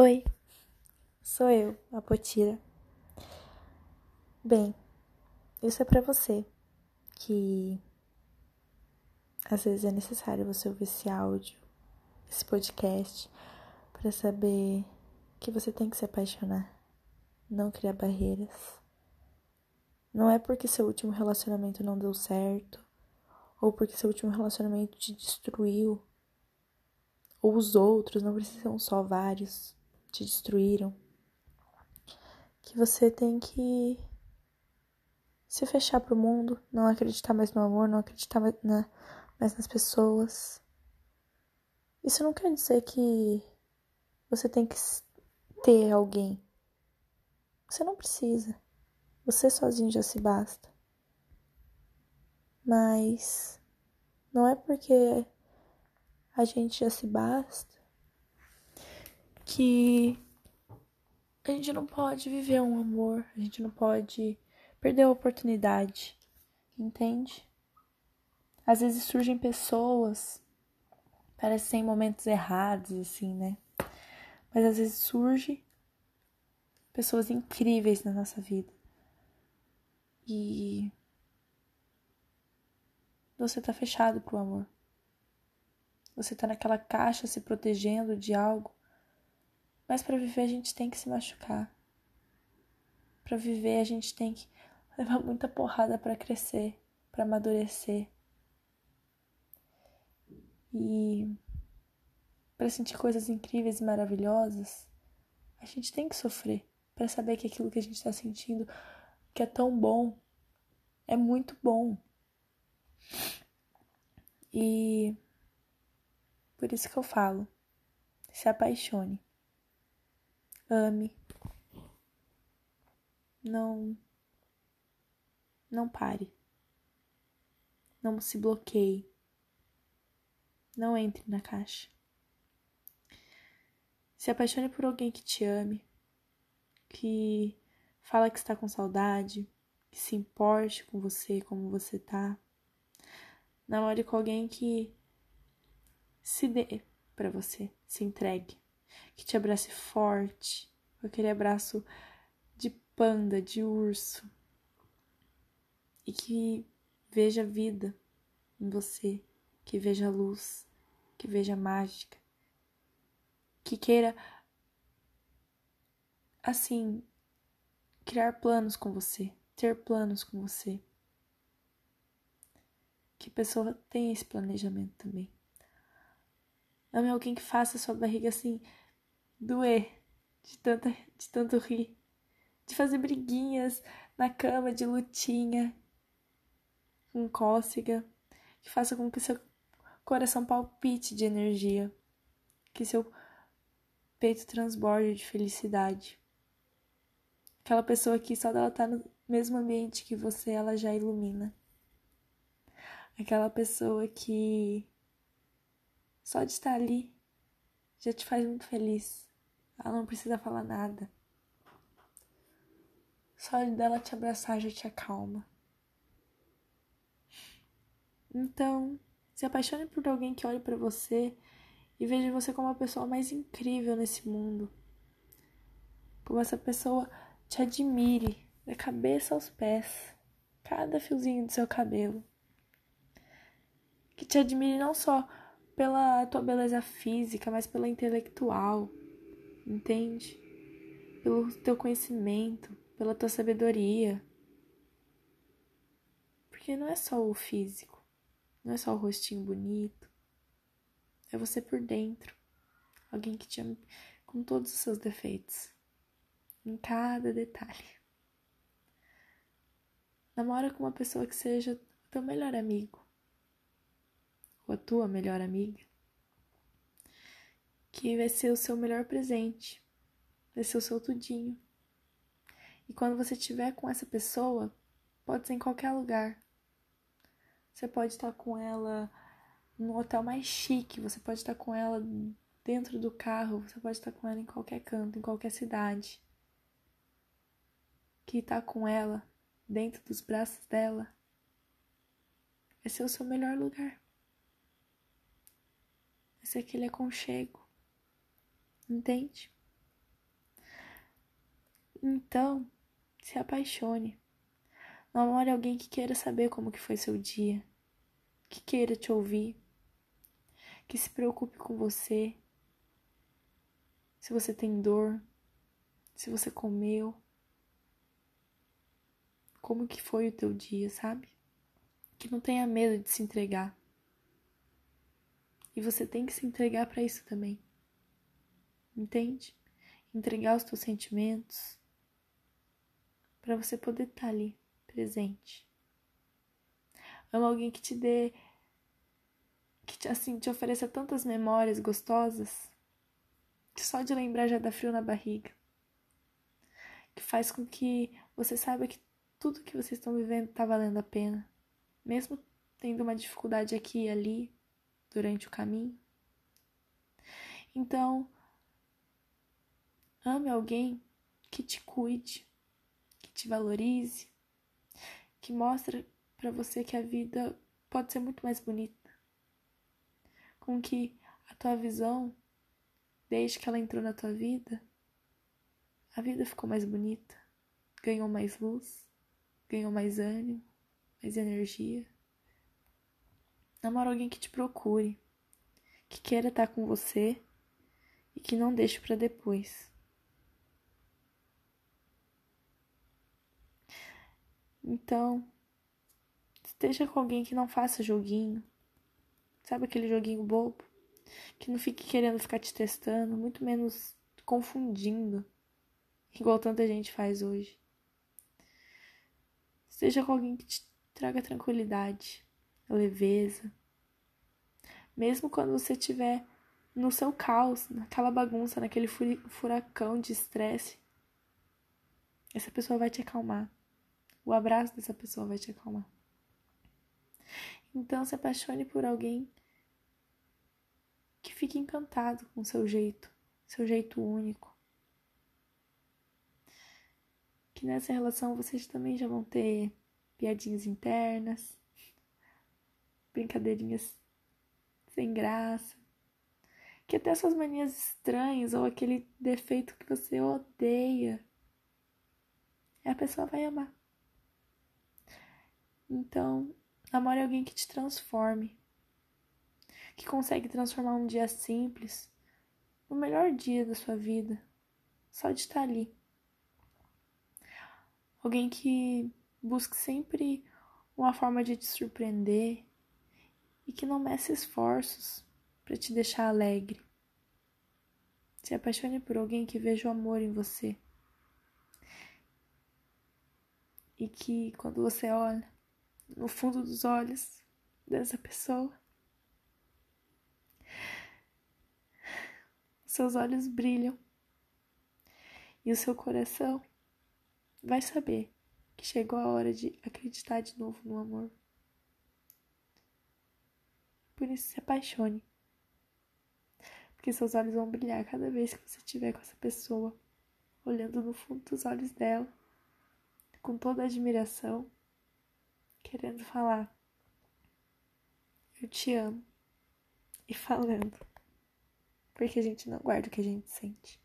Oi, sou eu, a Potira. Bem, isso é para você que às vezes é necessário você ouvir esse áudio, esse podcast, para saber que você tem que se apaixonar, não criar barreiras. Não é porque seu último relacionamento não deu certo, ou porque seu último relacionamento te destruiu, ou os outros, não precisam só vários te destruíram, que você tem que se fechar pro mundo, não acreditar mais no amor, não acreditar mais, na, mais nas pessoas. Isso não quer dizer que você tem que ter alguém. Você não precisa. Você sozinho já se basta. Mas não é porque a gente já se basta que a gente não pode viver um amor, a gente não pode perder a oportunidade, entende? Às vezes surgem pessoas, parecem momentos errados, assim, né? Mas às vezes surge pessoas incríveis na nossa vida. E você tá fechado pro amor. Você tá naquela caixa se protegendo de algo mas para viver a gente tem que se machucar. Para viver a gente tem que levar muita porrada para crescer, para amadurecer. E para sentir coisas incríveis e maravilhosas, a gente tem que sofrer para saber que aquilo que a gente está sentindo, que é tão bom, é muito bom. E por isso que eu falo, se apaixone ame. Não. Não pare. Não se bloqueie. Não entre na caixa. Se apaixone por alguém que te ame, que fala que está com saudade, que se importe com você, como você tá. Namore com alguém que se dê para você, se entregue que te abrace forte, com aquele abraço de panda, de urso, e que veja vida em você, que veja luz, que veja mágica, que queira, assim, criar planos com você, ter planos com você. Que a pessoa tenha esse planejamento também. Ame alguém que faça a sua barriga assim doer de, tanta, de tanto rir, de fazer briguinhas na cama de lutinha, com cócega, que faça com que seu coração palpite de energia, que seu peito transborde de felicidade. Aquela pessoa que só dela estar tá no mesmo ambiente que você, ela já ilumina. Aquela pessoa que só de estar ali já te faz muito feliz. Ela não precisa falar nada. Só dela te abraçar já te acalma. Então, se apaixone por alguém que olhe para você e veja você como a pessoa mais incrível nesse mundo. Como essa pessoa te admire da cabeça aos pés, cada fiozinho do seu cabelo. Que te admire não só pela tua beleza física, mas pela intelectual, entende? Pelo teu conhecimento, pela tua sabedoria. Porque não é só o físico, não é só o rostinho bonito, é você por dentro. Alguém que te ama com todos os seus defeitos, em cada detalhe. Namora com uma pessoa que seja o teu melhor amigo, ou a tua melhor amiga que vai ser o seu melhor presente, vai ser o seu tudinho. E quando você estiver com essa pessoa, pode ser em qualquer lugar. Você pode estar com ela no hotel mais chique, você pode estar com ela dentro do carro, você pode estar com ela em qualquer canto, em qualquer cidade. Que estar com ela dentro dos braços dela vai ser o seu melhor lugar. Vai ser aquele aconchego. Entende? Então, se apaixone. Namore alguém que queira saber como que foi seu dia, que queira te ouvir, que se preocupe com você, se você tem dor, se você comeu, como que foi o teu dia, sabe? Que não tenha medo de se entregar. E você tem que se entregar para isso também. Entende? Entregar os teus sentimentos para você poder estar tá ali presente. Ama alguém que te dê que te, assim te ofereça tantas memórias gostosas que só de lembrar já dá frio na barriga. Que faz com que você saiba que tudo que vocês estão vivendo está valendo a pena, mesmo tendo uma dificuldade aqui e ali durante o caminho. Então, ame alguém que te cuide, que te valorize, que mostre para você que a vida pode ser muito mais bonita. Com que a tua visão, desde que ela entrou na tua vida, a vida ficou mais bonita, ganhou mais luz, ganhou mais ânimo, mais energia. Namora alguém que te procure, que queira estar com você e que não deixe para depois. Então, esteja com alguém que não faça joguinho. Sabe aquele joguinho bobo? Que não fique querendo ficar te testando, muito menos confundindo, igual tanta gente faz hoje. Esteja com alguém que te traga tranquilidade, leveza. Mesmo quando você estiver no seu caos, naquela bagunça, naquele furacão de estresse, essa pessoa vai te acalmar. O abraço dessa pessoa vai te acalmar. Então se apaixone por alguém que fique encantado com seu jeito, seu jeito único. Que nessa relação vocês também já vão ter piadinhas internas, brincadeirinhas sem graça, que até suas manias estranhas ou aquele defeito que você odeia, a pessoa vai amar. Então, namore alguém que te transforme, que consegue transformar um dia simples no melhor dia da sua vida, só de estar ali. Alguém que busque sempre uma forma de te surpreender e que não meça esforços para te deixar alegre. Se apaixone por alguém que veja o amor em você. E que quando você olha no fundo dos olhos dessa pessoa, seus olhos brilham e o seu coração vai saber que chegou a hora de acreditar de novo no amor. Por isso, se apaixone. Porque seus olhos vão brilhar cada vez que você estiver com essa pessoa, olhando no fundo dos olhos dela, com toda a admiração, querendo falar: Eu te amo. E falando. Porque a gente não guarda o que a gente sente.